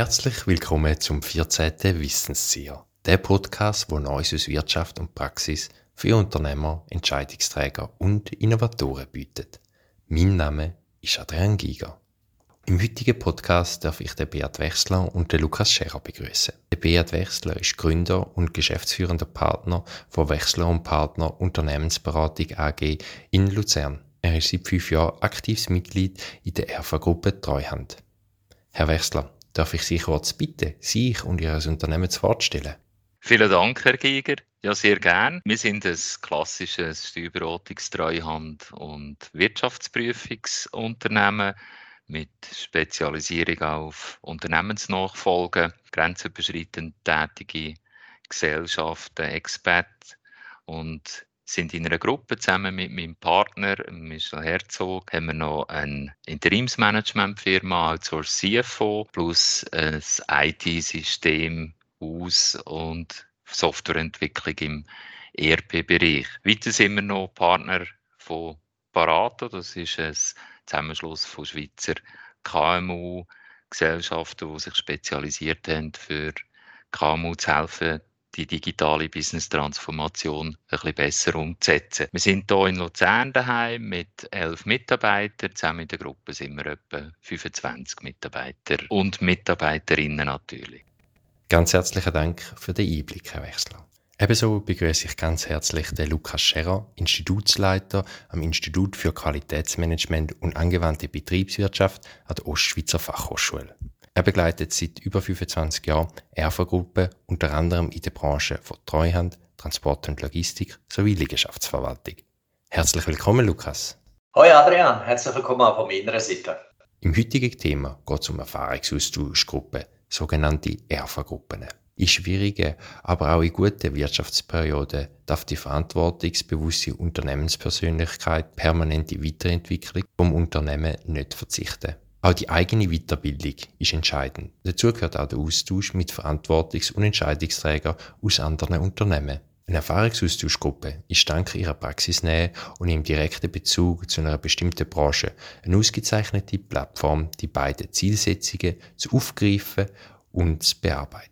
Herzlich willkommen zum 14. Wissenszieher, der Podcast, wo Neues aus Wirtschaft und Praxis für Unternehmer, Entscheidungsträger und Innovatoren bietet. Mein Name ist Adrian Giger. Im heutigen Podcast darf ich den Beat Wechsler und den Lukas Scherer begrüßen. Der Beat Wechsler ist Gründer und geschäftsführender Partner von Wechsler und Partner Unternehmensberatung AG in Luzern. Er ist seit fünf Jahren aktives Mitglied in der ERFA-Gruppe Treuhand. Herr Wechsler, darf ich Sie kurz bitten, sich und Ihr Unternehmen zu vorstellen? Vielen Dank, Herr Giger. Ja, sehr gern. Wir sind ein klassisches Steuerberatungstreuhand- und Wirtschaftsprüfungsunternehmen mit Spezialisierung auf Unternehmensnachfolge, grenzüberschreitend tätige Gesellschaften, Experten und sind in einer Gruppe zusammen mit meinem Partner Michel Herzog, haben wir noch eine Interimsmanagementfirma als CFO plus ein IT-System aus und Softwareentwicklung im ERP-Bereich. Weiter sind wir noch Partner von Parato, das ist ein Zusammenschluss von Schweizer KMU-Gesellschaften, die sich spezialisiert haben, für KMU zu helfen, die digitale Business-Transformation ein bisschen besser umzusetzen. Wir sind hier in Luzern daheim mit elf Mitarbeitern. Zusammen in der Gruppe sind wir etwa 25 Mitarbeiter und Mitarbeiterinnen natürlich. Ganz herzlichen Dank für den Einblick, Herr Wechsler. Ebenso begrüße ich ganz herzlich den Lukas Scherer, Institutsleiter am Institut für Qualitätsmanagement und angewandte Betriebswirtschaft an der Ostschweizer Fachhochschule. Er begleitet seit über 25 Jahren Erfa-Gruppe, unter anderem in der Branche von Treuhand, Transport und Logistik sowie Liegenschaftsverwaltung. Herzlich willkommen, Lukas. Hoi Adrian, herzlich willkommen auch von meiner Seite. Im heutigen Thema geht es um Erfahrungsaustauschgruppen sogenannte ERFA-Gruppen. In schwierigen, aber auch in guten Wirtschaftsperioden darf die verantwortungsbewusste Unternehmenspersönlichkeit permanente Weiterentwicklung vom Unternehmen nicht verzichten. Auch die eigene Weiterbildung ist entscheidend. Dazu gehört auch der Austausch mit Verantwortungs- und Entscheidungsträgern aus anderen Unternehmen. Eine Erfahrungsaustauschgruppe ist dank ihrer Praxisnähe und im direkten Bezug zu einer bestimmten Branche eine ausgezeichnete Plattform, die beide Zielsetzungen zu aufgreifen und zu bearbeiten.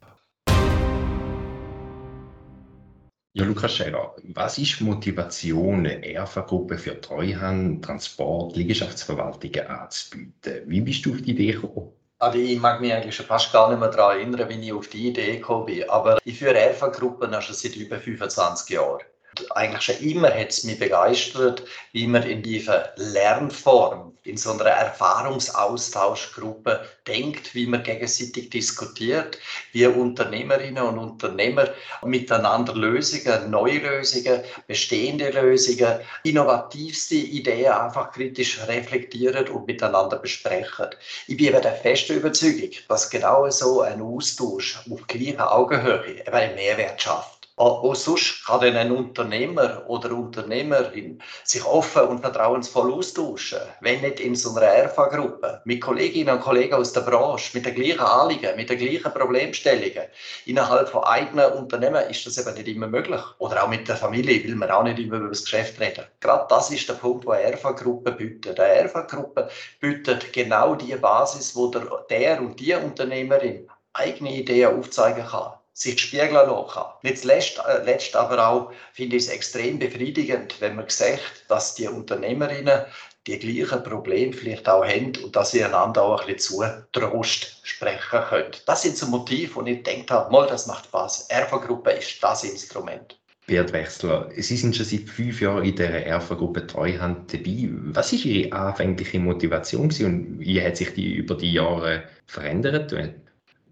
Ja, Lukas Scherer, was ist Motivation, eine ERFA-Gruppe für Treuhand, Transport, Liegenschaftsverwaltungen anzubieten? Wie bist du auf die Idee gekommen? Also ich mag mich eigentlich schon fast gar nicht mehr daran erinnern, wie ich auf die Idee gekommen bin. Aber ich führe ERFA-Gruppen schon seit über 25 Jahren. Eigentlich schon immer hat es mich begeistert, wie man in dieser Lernform, in so einer Erfahrungsaustauschgruppe denkt, wie man gegenseitig diskutiert, wie Unternehmerinnen und Unternehmer miteinander Lösungen, neue Lösungen, bestehende Lösungen, innovativste Ideen einfach kritisch reflektieren und miteinander besprechen. Ich bin eben der festen Überzeugung, dass genau so ein Austausch auf gleicher Augenhöhe einen Mehrwert schafft. Auch sonst kann ein Unternehmer oder Unternehmerin sich offen und vertrauensvoll austauschen, wenn nicht in so einer ERFA-Gruppe, mit Kolleginnen und Kollegen aus der Branche, mit den gleichen Anliegen, mit den gleichen Problemstellungen. Innerhalb von eigenen Unternehmen ist das eben nicht immer möglich. Oder auch mit der Familie will man auch nicht immer über das Geschäft reden. Gerade das ist der Punkt, wo ERFA-Gruppe bietet. Eine ERFA-Gruppe bietet genau die Basis, wo der, der und die Unternehmerin eigene Ideen aufzeigen kann sich spiegeln lassen. Nicht zuletzt äh, aber auch finde ich es extrem befriedigend, wenn man sieht, dass die Unternehmerinnen die gleichen Probleme vielleicht auch haben und dass sie einander auch ein bisschen zu Trost sprechen können. Das sind so Motive, und ich denke habe, mal, das macht Spaß. Erfa-Gruppe ist das Instrument. Beat Wechsler, Sie sind schon seit fünf Jahren in der Erfa-Gruppe Treuhand dabei. Was war Ihre anfängliche Motivation und wie hat sich die über die Jahre verändert?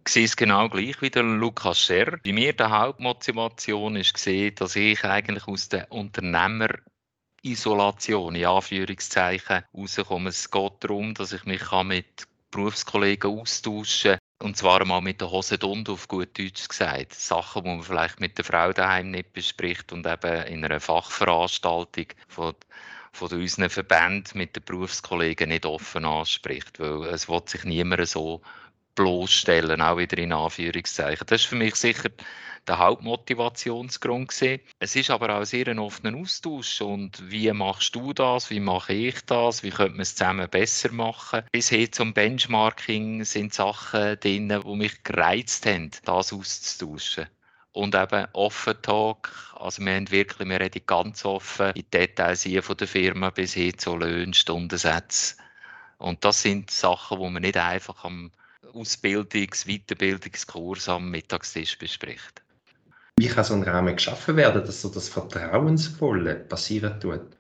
Sehe es genau gleich wie der Lukas Scher. Bei mir die Hauptmotivation ist gesehen, dass ich eigentlich aus der Unternehmerisolation in Anführungszeichen rauskomme. Es geht darum, dass ich mich mit Berufskollegen austauschen kann. Und zwar mal mit der Hose und auf gut Deutsch gesagt. Sachen, die man vielleicht mit der Frau daheim nicht bespricht und eben in einer Fachveranstaltung von von unseren Verbänden mit den Berufskollegen nicht offen anspricht, weil es will sich niemand so bloßstellen, auch wieder in Anführungszeichen. Das ist für mich sicher der Hauptmotivationsgrund gesehen. Es ist aber auch sehr ein offener Austausch und wie machst du das, wie mache ich das, wie könnte man es zusammen besser machen. Bis hin zum Benchmarking sind Sachen drin, die mich gereizt haben, das auszutauschen und eben Offen Talk. Also wir haben wirklich, wir reden ganz offen in Details hier von der Firma bis hin zu Löhnen, Stundensätzen. Und das sind Sachen, die man nicht einfach am Ausbildungs-, Weiterbildungskurs am Mittagstisch bespricht. Wie kann so ein Rahmen geschaffen werden, dass so das Vertrauensvolle passieren tut?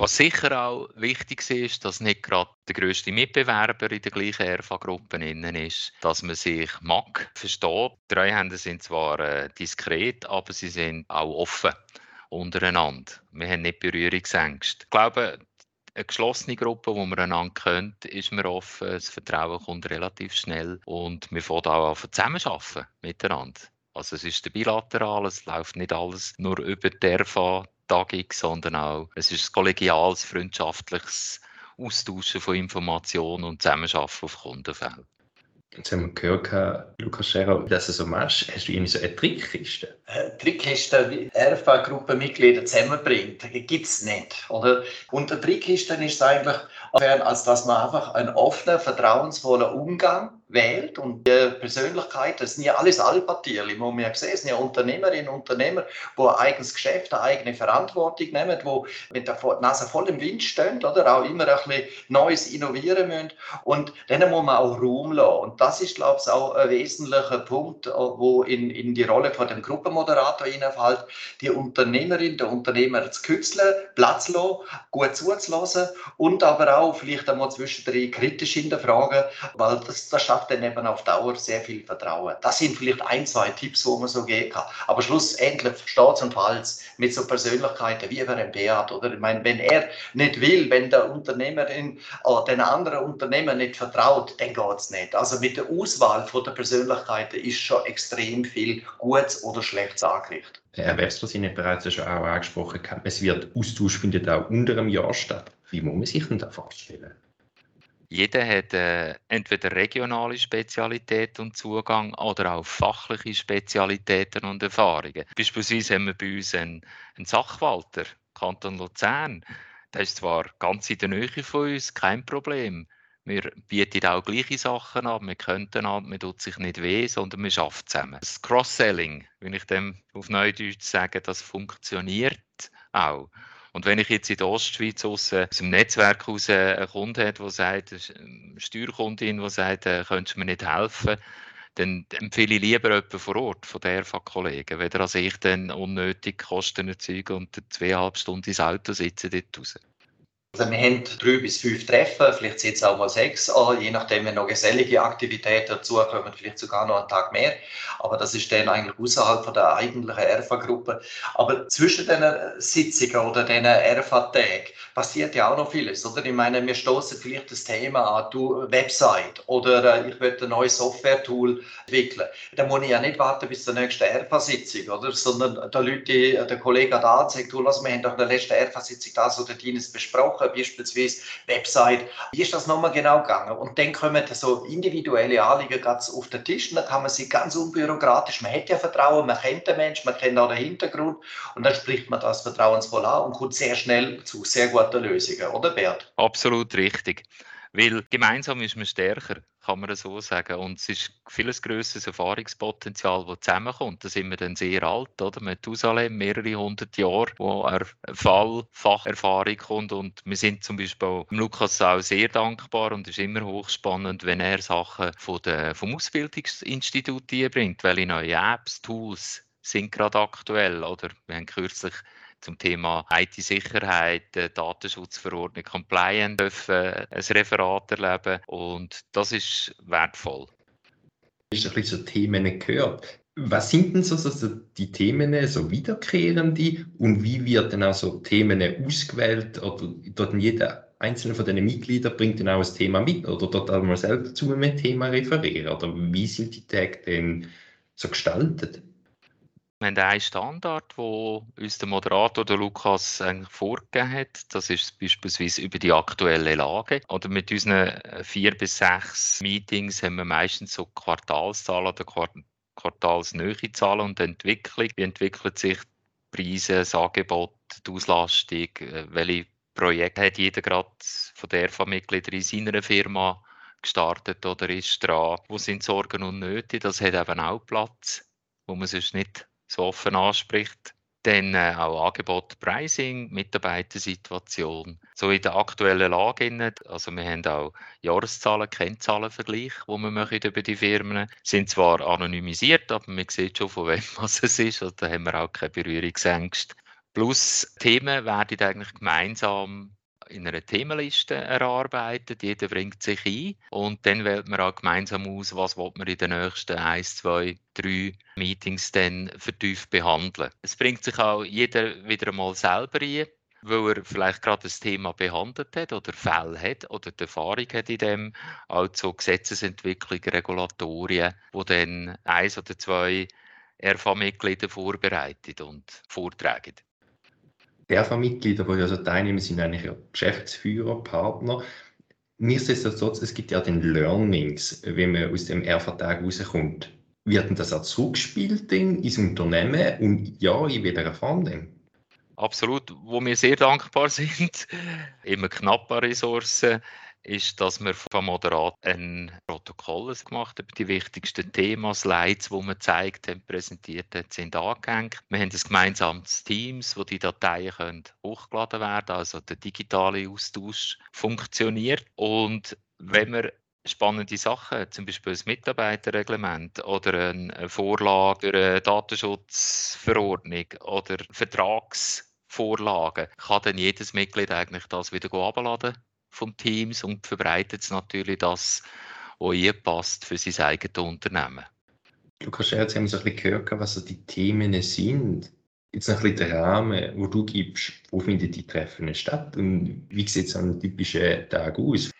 Was sicher auch wichtig ist, dass nicht gerade der grösste Mitbewerber in der gleichen RFA-Gruppe ist, dass man sich mag, versteht. Die Treuhänder sind zwar äh, diskret, aber sie sind auch offen untereinander. Wir haben nicht Berührungsängste. Ich glaube, eine geschlossene Gruppe, wo man einander kennt, ist man offen, das Vertrauen kommt relativ schnell und wir fangen auch an zusammenarbeiten miteinander. Also es ist bilateral, es läuft nicht alles nur über die RFA-Tagung, sondern auch, es ist ein kollegiales, freundschaftliches Austauschen von Informationen und Zusammenarbeiten auf Kundenfeld. Jetzt haben wir gehört, Lukas Scherer, dass du so machst. Hast du irgendwie so eine Trickkiste? Eine Trickkiste, wie RFA-Gruppenmitglieder zusammenbringt, gibt es nicht. Oder? Und eine Trickkiste ist eigentlich, als dass man einfach einen offenen, vertrauensvollen Umgang wählt und die Persönlichkeit, das sind ja alles Alpatierli, muss man sehen, das sind ja Unternehmerinnen und Unternehmer, die ein eigenes Geschäft, eine eigene Verantwortung nehmen, die mit der Nase voll im Wind stehen, oder? Auch immer ein bisschen Neues innovieren müssen. Und denen muss man auch Raum lassen. Und das ist, glaube ich, auch ein wesentlicher Punkt, wo in, in die Rolle von dem Gruppenmoderator hineinfällt, die Unternehmerin, der Unternehmer zu kützeln, Platz lassen, gut zuzulassen und aber auch vielleicht einmal zwischendrin kritisch hinterfragen, weil das, das schafft schafft dann eben auf Dauer sehr viel Vertrauen. Das sind vielleicht ein, zwei Tipps, wo man so gehen kann. Aber schlussendlich steht und Falls mit so Persönlichkeiten wie ein Beat, oder? Ich meine, wenn er nicht will, wenn der Unternehmerin äh, den anderen Unternehmer nicht vertraut, dann geht es nicht. Also mit der Auswahl von der Persönlichkeiten ist schon extrem viel Gutes oder Schlechtes angerichtet. Herr Webster, Sie haben bereits schon auch angesprochen, es wird Austausch findet auch unter einem Jahr statt. Wie muss man sich denn da vorstellen? Jeder hat äh, entweder regionale Spezialität und Zugang oder auch fachliche Spezialitäten und Erfahrungen. Beispielsweise haben wir bei uns einen, einen Sachwalter, Kanton Luzern. Der ist zwar ganz in der Nähe von uns, kein Problem. Wir bieten auch gleiche Sachen an, wir könnten an, man tut sich nicht weh, sondern wir arbeiten zusammen. Das Cross-Selling, wenn ich dem auf Neudeutsch sage, das funktioniert auch. Und wenn ich jetzt in der Ostschweiz aus, aus dem Netzwerk heraus einen Kunden habe, der sagt, eine Steuerkundin, die sagt, äh, könntest du mir nicht helfen, dann empfehle ich lieber jemanden vor Ort von der kollegen weder als ich dann unnötig Kosten erzeuge und zweieinhalb Stunden ins Auto sitze dort raus. Also wir haben drei bis fünf Treffen, vielleicht sind es auch mal sechs, je nachdem, wenn noch gesellige Aktivitäten dazukommen, vielleicht sogar noch einen Tag mehr. Aber das ist dann eigentlich außerhalb der eigentlichen ERFA-Gruppe. Aber zwischen den Sitzungen oder den ERFA-Tagen passiert ja auch noch vieles, oder? Ich meine, wir stoßen vielleicht das Thema an, du Website oder äh, ich möchte ein neues Software-Tool entwickeln. Da muss ich ja nicht warten bis zur nächsten ERFA-Sitzung, oder? Sondern da Leute, der Kollege da sagt, du, lass, wir haben doch in der letzten ERFA-Sitzung das oder jenes besprochen Woche, beispielsweise Website. Wie ist das nochmal genau gegangen? Und dann kommen so individuelle Anliegen ganz auf den Tisch und dann kann man sie ganz unbürokratisch, man hat ja Vertrauen, man kennt den Menschen, man kennt auch den Hintergrund und dann spricht man das vertrauensvoll an und kommt sehr schnell zu sehr guten Lösungen, oder Bert? Absolut richtig. Weil gemeinsam ist man stärker, kann man so sagen. Und es ist vieles grösseres Erfahrungspotenzial, das zusammenkommt. Da sind wir dann sehr alt, oder? Methusalem, mehrere hundert Jahre, wo er Fall, Facherfahrung kommt. Und wir sind zum Beispiel Lukas auch sehr dankbar und es ist immer hochspannend, wenn er Sachen von der, vom Ausbildungsinstitut bringt, welche neue Apps, Tools sind gerade aktuell. Oder wir haben kürzlich zum Thema IT-Sicherheit, äh, Datenschutzverordnung, Compliance dürfen ein Referat erleben und das ist wertvoll. Ich habe so Themen gehört. Was sind denn so, so, die Themen, so wiederkehrende und wie wird dann auch so Themen ausgewählt oder dort jeder einzelne von den Mitgliedern bringt dann auch ein Thema mit oder dort auch mal selbst zu einem Thema referieren oder wie sind die Tage denn so gestaltet? Wir haben einen Standard, wo uns der Moderator, der Lukas, eigentlich vorgegeben hat. Das ist beispielsweise über die aktuelle Lage. Oder mit unseren äh, vier bis sechs Meetings haben wir meistens so Quartalszahlen oder quartalsnähe Zahlen und Entwicklung. Wie entwickelt sich die Preise, das Angebot, die Auslastung? Äh, welche Projekte hat jeder gerade von der Mitglieder in seiner Firma gestartet oder ist dran? Wo sind Sorgen und Nöte? Das hat eben auch Platz, wo man sonst nicht so offen anspricht. Dann äh, auch Angebot, Pricing, Mitarbeitersituation. So in der aktuellen Lage, also wir haben auch Jahreszahlen, Kennzahlenvergleich, wo wir machen über die Firmen. Sind zwar anonymisiert, aber man sieht schon, von wem es ist. Also da haben wir auch keine Berührungsängste. Plus Themen werden eigentlich gemeinsam in einer Themenliste erarbeitet. Jeder bringt sich ein und dann wählt man auch gemeinsam aus, was man in den nächsten eins, zwei, drei Meetings dann vertieft behandeln. Es bringt sich auch jeder wieder einmal selber ein weil er vielleicht gerade das Thema behandelt hat oder Fälle hat oder die Erfahrung hat in dem, also Gesetzesentwicklung, Regulatorien, wo dann eins oder zwei RV-Mitglieder vorbereitet und vortragen. ERFA-Mitglieder, die also teilnehmen, sind eigentlich ja Geschäftsführer, Partner. Nichtsdestotrotz, es gibt ja den Learnings, wenn man aus dem ERFA-Tag rauskommt. Wird das auch zurückgespielt ins Unternehmen und ja, in welcher Form denn? Absolut, wo wir sehr dankbar sind. Immer knappe Ressourcen ist, dass wir vom Moderat ein Protokoll gemacht haben, die wichtigsten Themen, Slides, die wir gezeigt haben, präsentiert haben, sind angehängt. Wir haben ein gemeinsames Teams, wo die Dateien können hochgeladen werden, also der digitale Austausch funktioniert. Und wenn wir spannende Sachen, zum Beispiel ein Mitarbeiterreglement oder eine Vorlage, eine Datenschutzverordnung oder Vertragsvorlagen, kann dann jedes Mitglied eigentlich das wieder abladen vom Teams und verbreitet es natürlich das, was ihr passt für sein eigenes Unternehmen. Lukas Scherz, haben so ein bisschen gehört, was so die Themen sind. Jetzt ein bisschen der Rahmen, wo du gibst, wo finden die Treffen statt und wie sieht so ein typischer Tag aus?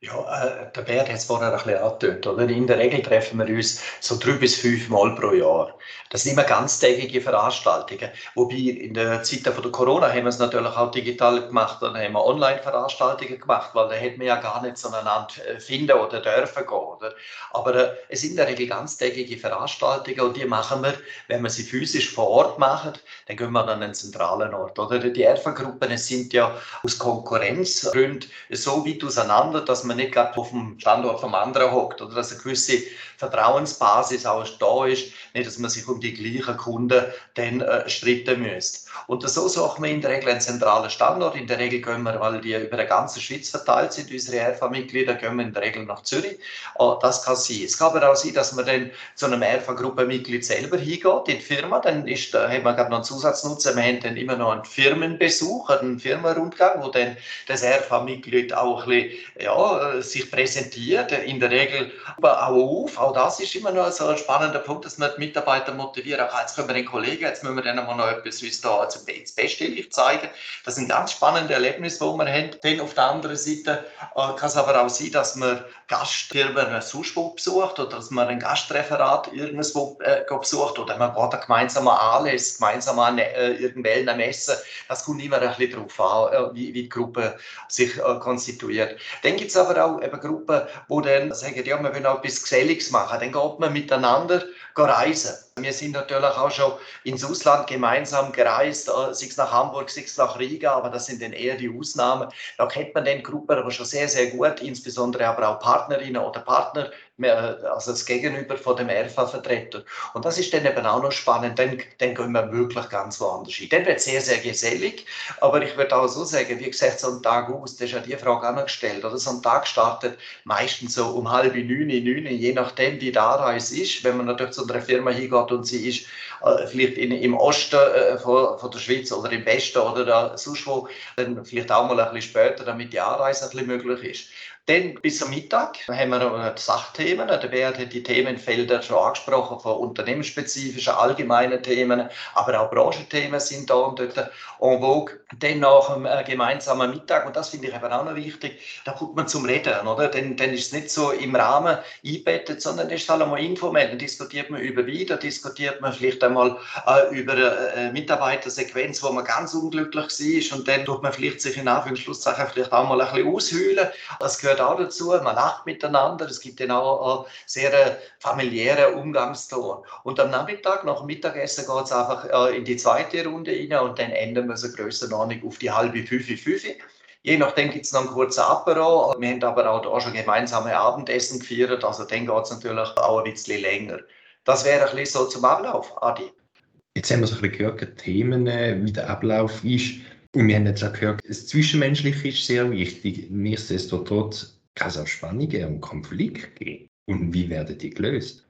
Ja, äh, der Bert hat es vorher ein bisschen oder? In der Regel treffen wir uns so drei bis fünf Mal pro Jahr. Das sind immer ganztägige Veranstaltungen. Wobei in der Zeit von der Corona haben wir es natürlich auch digital gemacht, dann haben wir Online-Veranstaltungen gemacht, weil da hätten wir ja gar nicht zueinander äh, finden oder dürfen gehen, oder? Aber äh, es sind in der Regel ganztägige Veranstaltungen und die machen wir, wenn wir sie physisch vor Ort machen, dann gehen wir an einen zentralen Ort, oder? Die ERFA-Gruppen sind ja aus Konkurrenzgründen so weit auseinander, dass man nicht gerade auf dem Standort vom anderen hockt oder dass eine gewisse Vertrauensbasis auch da ist, nicht, dass man sich um die gleichen Kunden dann äh, stritten müsste. Und so suchen wir in der Regel einen zentralen Standort. In der Regel gehen wir, weil die über die ganze Schweiz verteilt sind, unsere RV-Mitglieder, gehen wir in der Regel nach Zürich. Oh, das kann sein. Es kann aber auch sein, dass man dann zu einem RV-Gruppenmitglied selber hingeht, in die Firma. Dann ist, da haben wir gerade noch einen Zusatznutzen. Wir haben dann immer noch einen Firmenbesuch, einen Firmenrundgang, wo dann das RV-Mitglied auch ein bisschen, ja, äh, sich präsentiert. In der Regel aber auch auf, auch das ist immer noch so ein spannender Punkt, dass man die Mitarbeiter motivieren kann. Jetzt können wir den Kollegen, jetzt müssen wir denen mal noch etwas uns da zum Beste Licht zeigen. Das sind ganz spannende Erlebnisse, die wir haben. Dann auf der anderen Seite äh, kann es aber auch sein, dass man Gastfirmen sonst wo besucht oder dass man ein Gastreferat irgendwo äh, besucht oder man geht gemeinsam anlässt, gemeinsam an äh, irgendwelchen Messen. Das kommt immer ein bisschen darauf an, äh, wie, wie die Gruppe sich äh, konstituiert. Dann gibt es aber auch eben Gruppen, die dann sagen, ja, wir wollen auch etwas Geselliges machen. Dann geht man miteinander reisen. Wir sind natürlich auch schon ins Ausland gemeinsam gereist, äh, sei es nach Hamburg, sei es nach Riga, aber das sind dann eher die Ausnahmen. Da kennt man den Gruppen aber schon sehr, sehr gut, insbesondere aber auch Partnerinnen oder Partner, also das Gegenüber von dem RV-Vertreter. Und das ist dann eben auch noch spannend, dann, dann gehen wir wirklich ganz woanders hin. Dann wird es sehr, sehr gesellig, aber ich würde auch so sagen, wie gesagt, so ein Tag aus, das ist ja die Frage auch noch gestellt, oder so ein Tag startet meistens so um halb neun, neun, je nachdem, wie die Anreise ist, wenn man natürlich zu einer Firma hingeht und sie ist äh, vielleicht in, im Osten äh, von, von, der Schweiz oder im Westen oder da, sonst wo, dann vielleicht auch mal ein bisschen später, damit die Anreise ein bisschen möglich ist Dann bis am Mittag haben wir Sachthemen. Der Beat hat die Themenfelder schon angesprochen, von unternehmensspezifischen, allgemeinen Themen, aber auch Branchenthemen sind da und dort en vogue. Dann nach dem äh, gemeinsamen Mittag, und das finde ich eben auch noch wichtig, da kommt man zum Reden, oder? Dann, dann ist es nicht so im Rahmen einbettet, sondern es ist halt einmal informell. Dann diskutiert man über dann diskutiert man vielleicht einmal äh, über eine Mitarbeitersequenz, wo man ganz unglücklich war und dann tut man vielleicht sich in Anführungszeichen vielleicht auch mal ein bisschen aushöhlen. Das gehört auch dazu. Man lacht miteinander. Es gibt auch einen sehr familiären Umgangston. Und am Nachmittag, nach dem Mittagessen, geht es einfach äh, in die zweite Runde rein und dann enden wir so Grössenordnung auf die halbe Fünfe, Fünfe. Je nachdem gibt es noch einen kurzen Apero. Wir haben aber auch da schon gemeinsame Abendessen gefeiert. Also dann geht es natürlich auch ein bisschen länger. Das wäre ein bisschen so zum Ablauf, Adi. Jetzt haben wir so ein bisschen gehört, Themen, äh, wie der Ablauf ist. Und wir haben jetzt auch gehört, das Zwischenmenschliche ist sehr wichtig. Nichtsdestotrotz kann es auch Spannungen und Konflikte geben. Und wie werden die gelöst?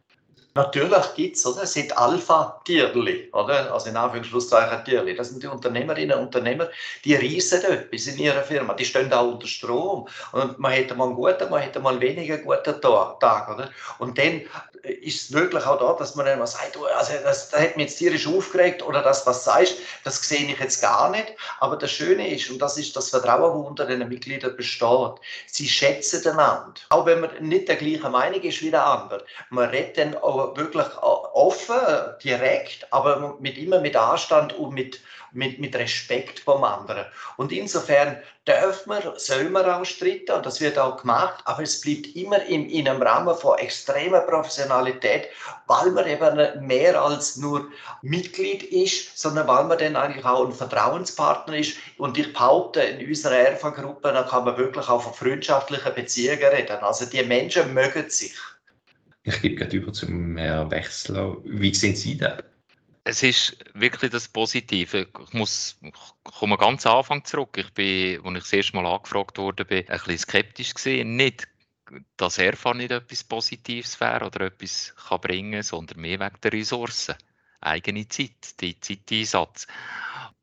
Natürlich gibt es, oder? Sind Alpha-Tierli, oder? Also in Anführungszeichen Tierli. Das sind die Unternehmerinnen und Unternehmer, die reisen etwas in ihrer Firma. Die stehen auch unter Strom. Und man hätte mal einen guten, man hätte mal einen weniger guten Tag, oder? Und dann ist es möglich auch da, dass man dann sagt, oh, also das, das hat mich jetzt tierisch aufgeregt oder das, was du sagst, das sehe ich jetzt gar nicht. Aber das Schöne ist, und das ist das Vertrauen, das unter den Mitgliedern besteht, sie schätzen einander. Auch wenn man nicht der gleichen Meinung ist wie der andere. Man redet dann auch wirklich offen, direkt, aber mit, immer mit Anstand und mit, mit, mit Respekt vom anderen. Und insofern dürfen wir, sollen wir auch streiten und das wird auch gemacht, aber es bleibt immer in, in einem Rahmen von extremer Professionalität, weil man eben mehr als nur Mitglied ist, sondern weil man dann eigentlich auch ein Vertrauenspartner ist. Und ich behaupte, in unserer ERFA-Gruppe kann man wirklich auch von freundschaftlichen Beziehungen reden. Also die Menschen mögen sich. Ich gebe gerade über zum Herrn Wechsler. Wie sehen Sie das? Es ist wirklich das Positive. Ich muss, ich komme ganz am Anfang zurück. Ich bin, als ich das erste Mal angefragt wurde, bin ein bisschen skeptisch gesehen. Nicht, dass er nicht etwas Positives wäre oder etwas kann bringen, sondern mehr wegen der Ressourcen eigene Zeit, die Zeiteinsatz.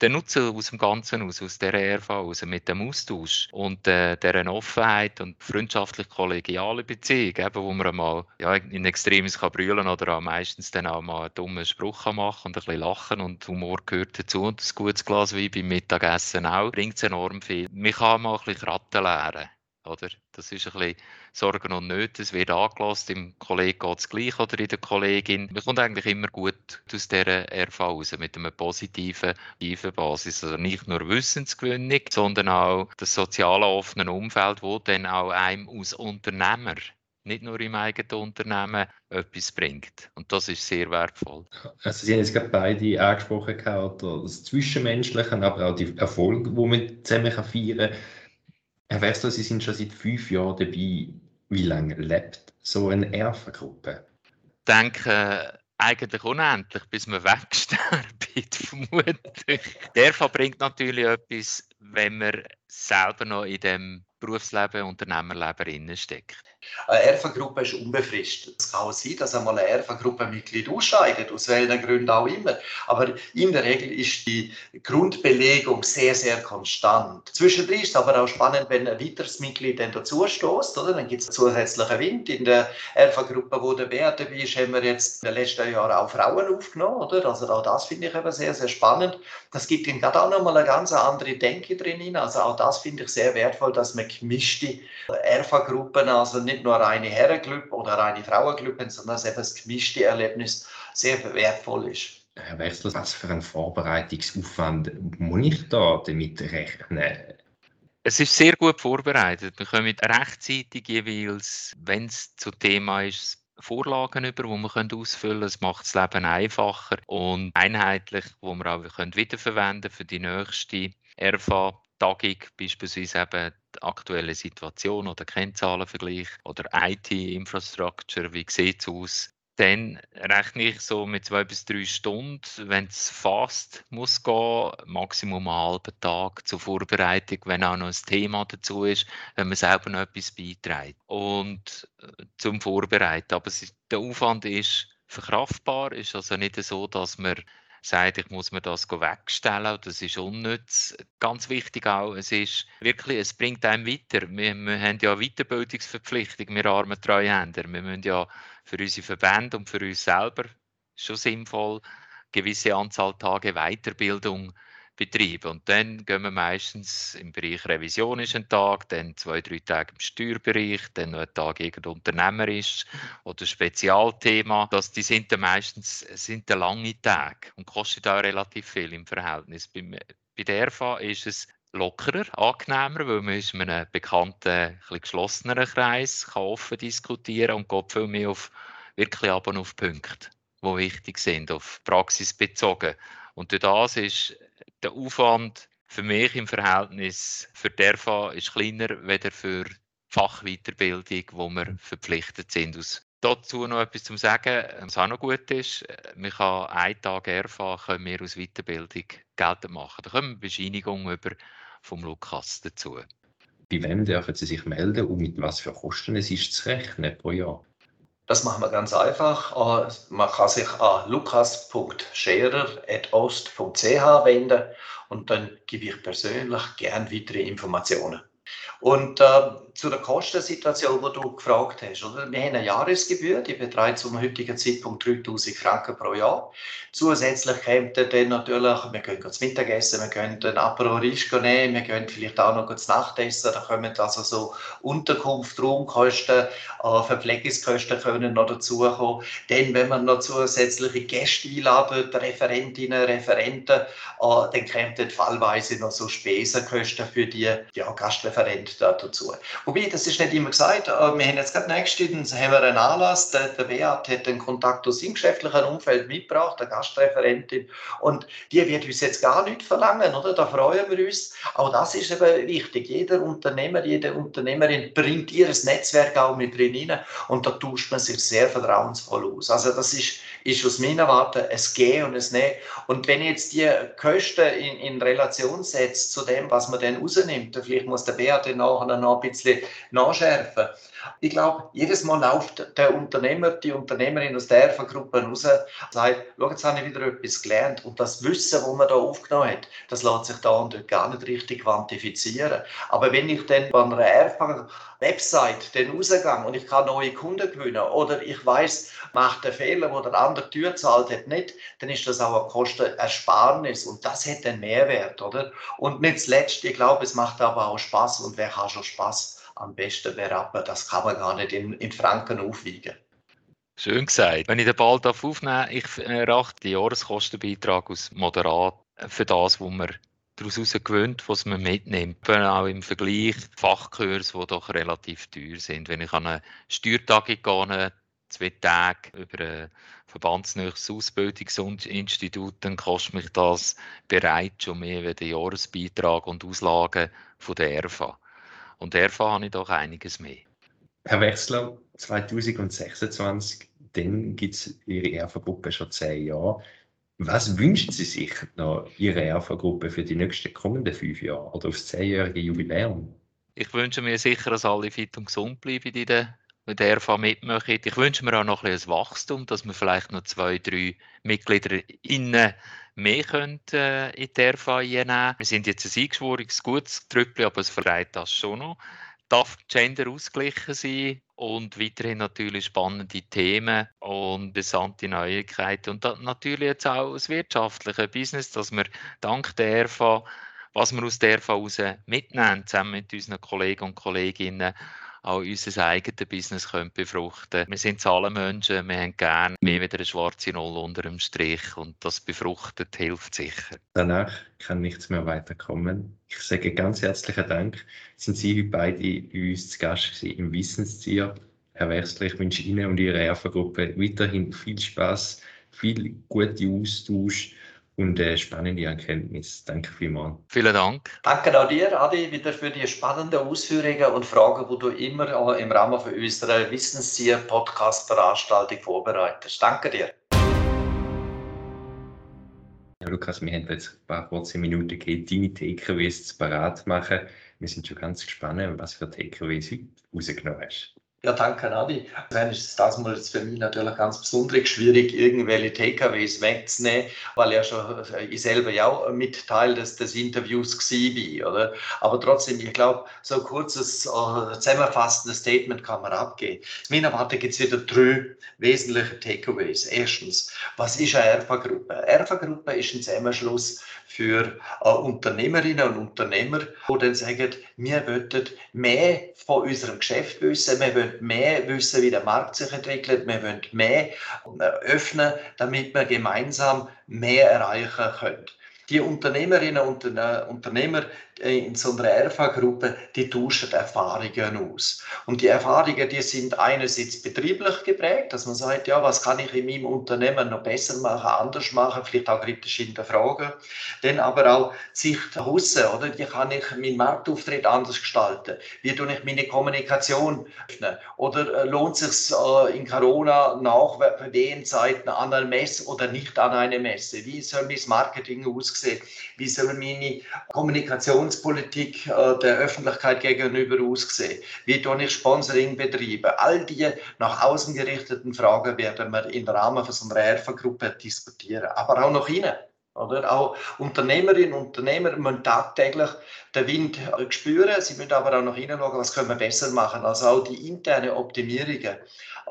Der Nutzen aus dem Ganzen aus, aus der RV, aus, mit dem Austausch und äh, deren Offenheit und freundschaftlich kollegiale Beziehung, eben, wo man mal ja, in Extremis kann brüllen oder auch meistens dann auch mal einen dummen Spruch kann machen und ein bisschen lachen und Humor gehört dazu und ein gutes Glas wie beim Mittagessen auch, bringt enorm viel. Man kann mal ein bisschen Ratten lernen oder? Das ist ein bisschen Sorgen und Nöte. Es wird angelassen, dem Kollegen geht es gleich oder in der Kollegin. Man kommt eigentlich immer gut aus dieser RV raus mit einem positiven Basis. Also nicht nur Wissensgewinnung, sondern auch das soziale offene Umfeld, wo dann auch einem als Unternehmer nicht nur im eigenen Unternehmen etwas bringt. Und das ist sehr wertvoll. Also Sie haben jetzt gerade beide angesprochen, das Zwischenmenschliche, aber auch die Erfolge, die man zusammen feiern kann. Herr Wessler, Sie sind schon seit fünf Jahren dabei. Wie lange lebt so eine Erfengruppe? Ich denke, eigentlich unendlich, bis man wegsterbt, vermutlich. Der Erfa bringt natürlich etwas, wenn man selber noch in dem Berufsleben, Unternehmerleben steckt. Eine ERFA-Gruppe ist unbefristet. Es kann auch sein, dass einmal ein ERFA-Gruppenmitglied ausscheidet, aus welchen Gründen auch immer. Aber in der Regel ist die Grundbelegung sehr, sehr konstant. Zwischendrin ist es aber auch spannend, wenn ein weiteres Mitglied dann dazu stößt, oder? Dann gibt es zusätzlichen Wind. In der ERFA-Gruppe, wo der Bär dabei ist, haben wir jetzt in den letzten Jahren auch Frauen aufgenommen, oder? Also auch das finde ich eben sehr, sehr spannend. Das gibt ihnen gerade auch nochmal eine ganz andere Denke drin. Also auch das finde ich sehr wertvoll, dass man gemischte ERFA-Gruppen, also nicht nicht nur reine Herrenclub oder reine Frauenclub haben, sondern dass eben das gemischte Erlebnis sehr wertvoll ist. Herr Wechsler, was für einen Vorbereitungsaufwand muss ich da damit rechnen? Es ist sehr gut vorbereitet. Wir kommen rechtzeitig jeweils, wenn es zu Thema ist, Vorlagen über, die wir ausfüllen können. Es macht das Leben einfacher und einheitlich, wo wir auch wiederverwenden können für die nächste RFA Tagung, beispielsweise eben aktuelle Situation oder Kennzahlenvergleich oder IT-Infrastructure, wie sieht es aus? Dann rechne ich so mit zwei bis drei Stunden, wenn es fast muss gehen, Maximum einen halben Tag zur Vorbereitung, wenn auch noch ein Thema dazu ist, wenn man selber noch etwas beiträgt. Und äh, zum Vorbereiten. Aber der Aufwand ist verkraftbar, ist also nicht so, dass man sagt, ich muss mir das wegstellen, das ist unnütz. Ganz wichtig auch, es ist wirklich, es bringt einem weiter. Wir, wir haben ja Weiterbildungsverpflichtung, wir armen Treuhänder. Wir müssen ja für unsere Verbände und für uns selber schon sinnvoll gewisse Anzahl Tage Weiterbildung betreiben. Und dann gehen wir meistens im Bereich Revision ist ein Tag, dann zwei, drei Tage im Steuerbereich, dann noch ein Tag irgendein unternehmerisch oder Spezialthema. Das, die sind dann meistens sind dann lange Tage und kosten auch relativ viel im Verhältnis. Bei, bei der RFA ist es lockerer, angenehmer, weil man in einem bekannten, ein bisschen geschlosseneren Kreis kann offen diskutieren und geht viel mehr auf, wirklich aber auf Punkte, die wichtig sind, auf Praxis bezogen. Und durch das ist der Aufwand für mich im Verhältnis für die ERFA ist kleiner als für die Fachweiterbildung, wo wir verpflichtet sind. Aus dazu noch etwas zu sagen, was auch noch gut ist, man kann einen Tag ERFA können wir aus Weiterbildung geltend machen. Da kommen wir Bescheinigung über vom Lukas dazu. Bei wem dürfen Sie sich melden und mit was für Kosten es ist zu rechnen pro Jahr? Das machen wir ganz einfach. Äh, man kann sich an lukas.scherer.ost.ch wenden und dann gebe ich persönlich gern weitere Informationen. Und äh, zu der Kostensituation, die du gefragt hast. Oder? Wir haben eine Jahresgebühr, die beträgt zum heutigen Zeitpunkt 3000 Franken pro Jahr. Zusätzlich kommt dann natürlich, wir können zu Mittagessen, wir können einen Apero Risco nehmen, wir können vielleicht auch noch zu Nachtessen. Da kommen also so Unterkunft, Raumkosten, äh, Verpflegungskosten können noch dazukommen. Dann, wenn man noch zusätzliche Gäste einladen, Referentinnen, Referenten, äh, dann kommen dann fallweise noch so Spesenkosten für die ja, Gastreferenten dazu. Wobei, das ist nicht immer gesagt. Wir haben jetzt gerade nächstens haben wir einen Anlass. Der, der Beat hat einen Kontakt aus seinem geschäftlichen Umfeld mitgebracht, eine Gastreferentin. Und die wird uns jetzt gar nicht verlangen, oder? Da freuen wir uns. Auch das ist eben wichtig. Jeder Unternehmer, jede Unternehmerin bringt ihr Netzwerk auch mit drin rein. Und da tauscht man sich sehr vertrauensvoll aus. Also, das ist, ist aus meiner Warte ein Gehen und ein Nehmen. Und wenn ich jetzt die Kosten in, in Relation setze zu dem, was man dann rausnimmt, vielleicht muss der Beat dann nachher noch ein bisschen nachschärfen. Ich glaube, jedes Mal läuft der Unternehmer, die Unternehmerin aus der Gruppe raus und sagt, schau, jetzt habe ich wieder etwas gelernt. Und das Wissen, das man da aufgenommen hat, das lässt sich da und dort gar nicht richtig quantifizieren. Aber wenn ich dann bei einer Erfa-Website dann rausgehe und ich kann neue Kunden gewinnen oder ich weiß, macht der Fehler, wo der andere Tür zahlt hat, nicht, dann ist das auch eine Kostenersparnis und das hat einen Mehrwert, oder? Und nicht zuletzt, ich glaube, es macht aber auch Spaß und wer hat schon Spaß? Am besten berappen. Das kann man gar nicht in, in Franken aufwiegen. Schön gesagt. Wenn ich den Ball aufnehmen darf, ich erachte den Jahreskostenbeitrag als moderat für das, was man daraus gewöhnt, was man mitnimmt. Auch im Vergleich Fachkurs, die doch relativ teuer sind. Wenn ich an eine Steuertagung gehe, zwei Tage über ein verbandsnächstes Ausbildungsinstitut, dann kostet mich das bereits schon mehr als der Jahresbeitrag und Auslagen von der ERFA. Und davon habe ich doch einiges mehr. Herr Wechsler, 2026, dann gibt es Ihre ERFA-Gruppe schon zehn Jahre. Was wünschen Sie sich noch Ihre ERFA-Gruppe für die nächsten kommenden fünf Jahre oder aufs zehnjährige Jubiläum? Ich wünsche mir sicher, dass alle fit und gesund bleiben in der mit der RV mitmachen. Ich wünsche mir auch noch ein bisschen Wachstum, dass wir vielleicht noch zwei, drei Mitglieder innen mehr können, äh, in der RV einnehmen. Wir sind jetzt ein eingeschworenes gutes Trüppel, aber es verreiht das schon noch. Darf Gender ausgeglichen sein und weiterhin natürlich spannende Themen und interessante Neuigkeiten. Und natürlich jetzt auch das wirtschaftliche Business, dass wir dank der RV, was wir aus der heraus mitnehmen, zusammen mit unseren Kollegen und Kolleginnen, auch unser eigenes Business können befruchten Wir sind Zahlenmenschen, wir haben gerne mehr wieder eine schwarze Null unter dem Strich und das befruchtet hilft sicher. Danach kann nichts mehr weiterkommen. Ich sage ganz herzlichen Dank. Sind Sie beide bei uns zu Gast im Wissenstier? Herr Wechsler, ich wünsche Ihnen und Ihrer ERFA-Gruppe weiterhin viel Spaß, viel gute Austausch und äh, spannende Erkenntnis. Danke vielmals. Vielen Dank. Danke auch dir, Adi, wieder für die spannenden Ausführungen und Fragen, die du immer im Rahmen von unserer Wissenstier-Podcast-Veranstaltung vorbereitest. Danke dir. Ja, Lukas, wir haben jetzt ein paar kurze Minuten gegeben, deine TKWs parat machen. Wir sind schon ganz gespannt, was für TKWs du rausgenommen hast. Ja, danke, Nadi. Dann ist das mal jetzt für mich natürlich ganz besonders schwierig, irgendwelche TKWs wegzunehmen, weil ja schon äh, ich selber ja auch mit Teil des, des Interviews war, oder? Aber trotzdem, ich glaube, so ein kurzes, uh, zusammenfassendes Statement kann man abgeben. In meiner Warte gibt es wieder drei wesentliche Takeaways. Erstens, was ist eine ERFA-Gruppe? ERFA-Gruppe ist ein Zusammenschluss für äh, Unternehmerinnen und Unternehmer, die dann sagen, wir wollen mehr von unserem Geschäft wissen, wir wollen mehr wissen, wie der Markt sich entwickelt, wir wollen mehr öffnen, damit wir gemeinsam mehr erreichen können. Die Unternehmerinnen und Unternehmer in so einer RV-Gruppe, die tauschen Erfahrungen aus. Und die Erfahrungen, die sind einerseits betrieblich geprägt, dass man sagt, ja, was kann ich in meinem Unternehmen noch besser machen, anders machen, vielleicht auch kritisch hinterfragen. Dann aber auch Sicht aussen, oder? Wie kann ich meinen Marktauftritt anders gestalten? Wie tue ich meine Kommunikation öffnen? Oder äh, lohnt es sich äh, in Corona nach Zeiten an einer Messe oder nicht an einer Messe? Wie soll mein Marketing aussehen? Wie soll meine Kommunikation Kommunikationspolitik äh, der Öffentlichkeit gegenüber aussehen? Wie tue ich Sponsoring betreiben? All die nach außen gerichteten Fragen werden wir im Rahmen von so einer ERFA-Gruppe diskutieren. Aber auch nach innen. Oder? Auch Unternehmerinnen und Unternehmer müssen tagtäglich den Wind äh, spüren. Sie müssen aber auch nach innen schauen, was können wir besser machen. Also auch die interne Optimierungen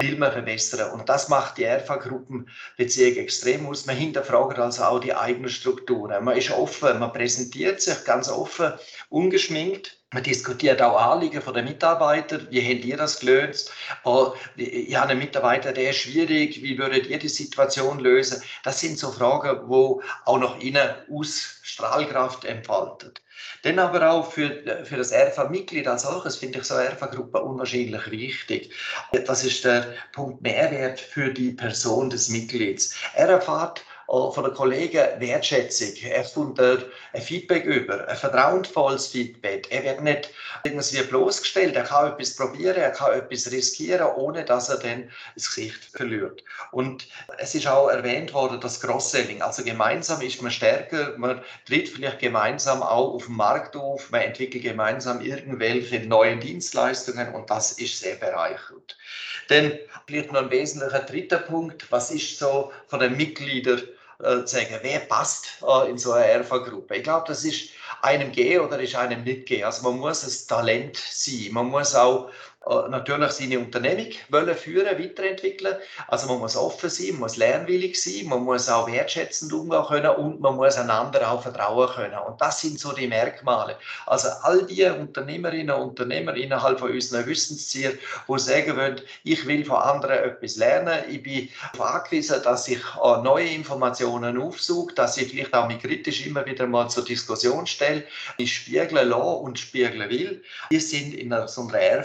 will man verbessern. Und das macht die RV-Gruppenbeziehung extrem aus. Man hinterfragt also auch die eigenen Strukturen. Man ist offen, man präsentiert sich ganz offen, ungeschminkt. Man diskutiert auch Anliegen von den Mitarbeitern. Wie habt ihr das gelöst? Oh, ich habe einen Mitarbeiter, der ist schwierig. Wie würdet ihr die Situation lösen? Das sind so Fragen, wo auch noch innen Ausstrahlkraft entfaltet. Dann aber auch für, für das RV-Mitglied als solches finde ich so eine RV-Gruppe unwahrscheinlich wichtig. Das ist der Punkt Mehrwert für die Person des Mitglieds. Er erfahrt von den Kollegen Wertschätzung. Er kommt ein Feedback über, ein vertrauensvolles Feedback. Er wird nicht irgendwie bloßgestellt. Er kann etwas probieren, er kann etwas riskieren, ohne dass er dann das Gesicht verliert. Und es ist auch erwähnt worden, das Cross-Selling. Also gemeinsam ist man stärker, man tritt vielleicht gemeinsam auch auf dem Markt auf, man entwickelt gemeinsam irgendwelche neuen Dienstleistungen und das ist sehr bereichernd. Denn vielleicht noch ein wesentlicher dritter Punkt, was ist so von den Mitgliedern äh, sagen, wer passt äh, in so eine RV-Gruppe. Ich glaube, das ist einem gehen oder ist einem nicht gehen. Also man muss ein Talent sein. Man muss auch natürlich seine Unternehmung wollen führen, weiterentwickeln. Also man muss offen sein, man muss lernwillig sein, man muss auch wertschätzend umgehen können und man muss einander auch vertrauen können. Und das sind so die Merkmale. Also all die Unternehmerinnen und Unternehmer innerhalb von unseren Wissenszielen, die sagen wollen, ich will von anderen etwas lernen, ich bin angewiesen, dass ich äh, neue Informationen aufsuche, dass ich vielleicht auch mich kritisch immer wieder mal zur Diskussion stelle, ich spiegeln lasse und spiegeln will. Wir sind in so einer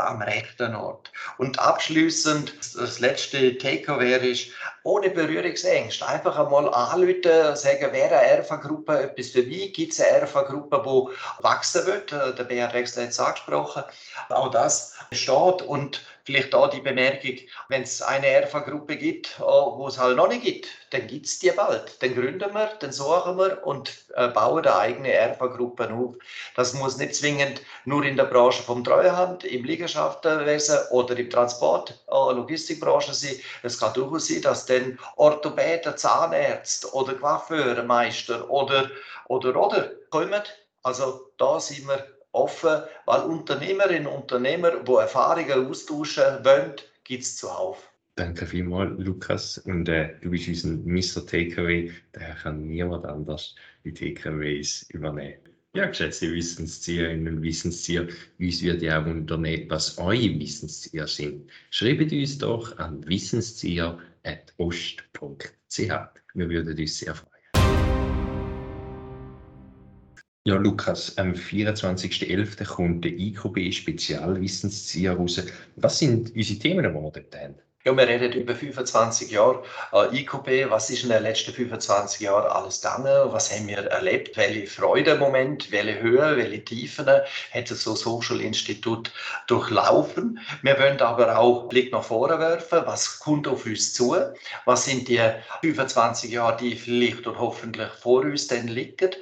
ERFA-Gruppe am rechten Ort. Und abschließend, das letzte Takeaway ist, ohne Berührungsängste, einfach einmal anrufen, sagen, wäre eine ERFA-Gruppe etwas für mich? Gibt es eine ERFA-Gruppe, die wachsen wird? Der BRX hat es angesprochen. Auch das steht und Vielleicht auch die Bemerkung, wenn es eine ERFA-Gruppe gibt, äh, wo es halt noch nicht gibt, dann gibt es die bald. Dann gründen wir, dann suchen wir und äh, bauen eine eigene ERFA-Gruppe auf. Das muss nicht zwingend nur in der Branche vom Treuhand, im Liegenschaftenwesen oder im Transport, äh, Logistikbranche sein. Es kann durchaus sein, dass dann Orthopäden, Zahnärzte oder Coiffeurmeister oder, oder, oder kommen. Also da sind wir offen, weil Unternehmerinnen und Unternehmer, die Erfahrungen austauschen wollen, gibt es zuhauf. Danke vielmals, Lukas. Und äh, du bist unser Mr. Takeaway. Daher kann niemand anders die Takeaways übernehmen. Ja, geschätzte Wissenszieherinnen und Wissenszieher, uns würde auch wundern, was eure Wissenszieher sind. Schreibt uns doch an wissenszieher.ost.ch. Wir würden uns sehr freuen. Ja, Lukas, am 24.11. kommt der IKB Spezialwissenszieher raus. Was sind unsere Themen, die wir dort haben? Ja, wir reden über 25 Jahre äh, IQB. Was ist in den letzten 25 Jahren alles gegangen? Was haben wir erlebt? Welche Freudemomente, welche Höhen, welche Tiefen hat so Social Institut durchlaufen? Wir wollen aber auch einen Blick nach vorne werfen. Was kommt auf uns zu? Was sind die 25 Jahre, die vielleicht und hoffentlich vor uns dann liegen?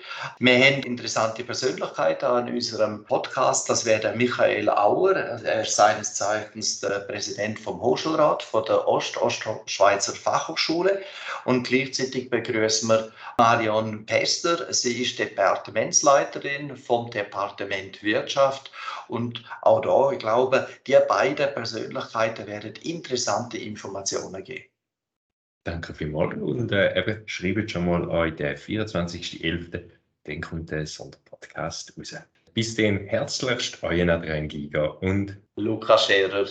Wir haben interessante Persönlichkeiten an unserem Podcast. Das wäre der Michael Auer. Er ist seines Zeichens der Präsident vom Hochschulrat von der Ost-Ostschweizer Fachhochschule und gleichzeitig begrüßen wir Marion Pester. Sie ist Departementsleiterin vom Departement Wirtschaft und auch da, ich glaube, die beiden Persönlichkeiten werden interessante Informationen geben. Danke vielmals und äh, eben schreibt schon mal an den 24.11., dann kommt der Sonderpodcast raus. Bis dann herzlichst, euer Adrian Giga und Lukas Scherer.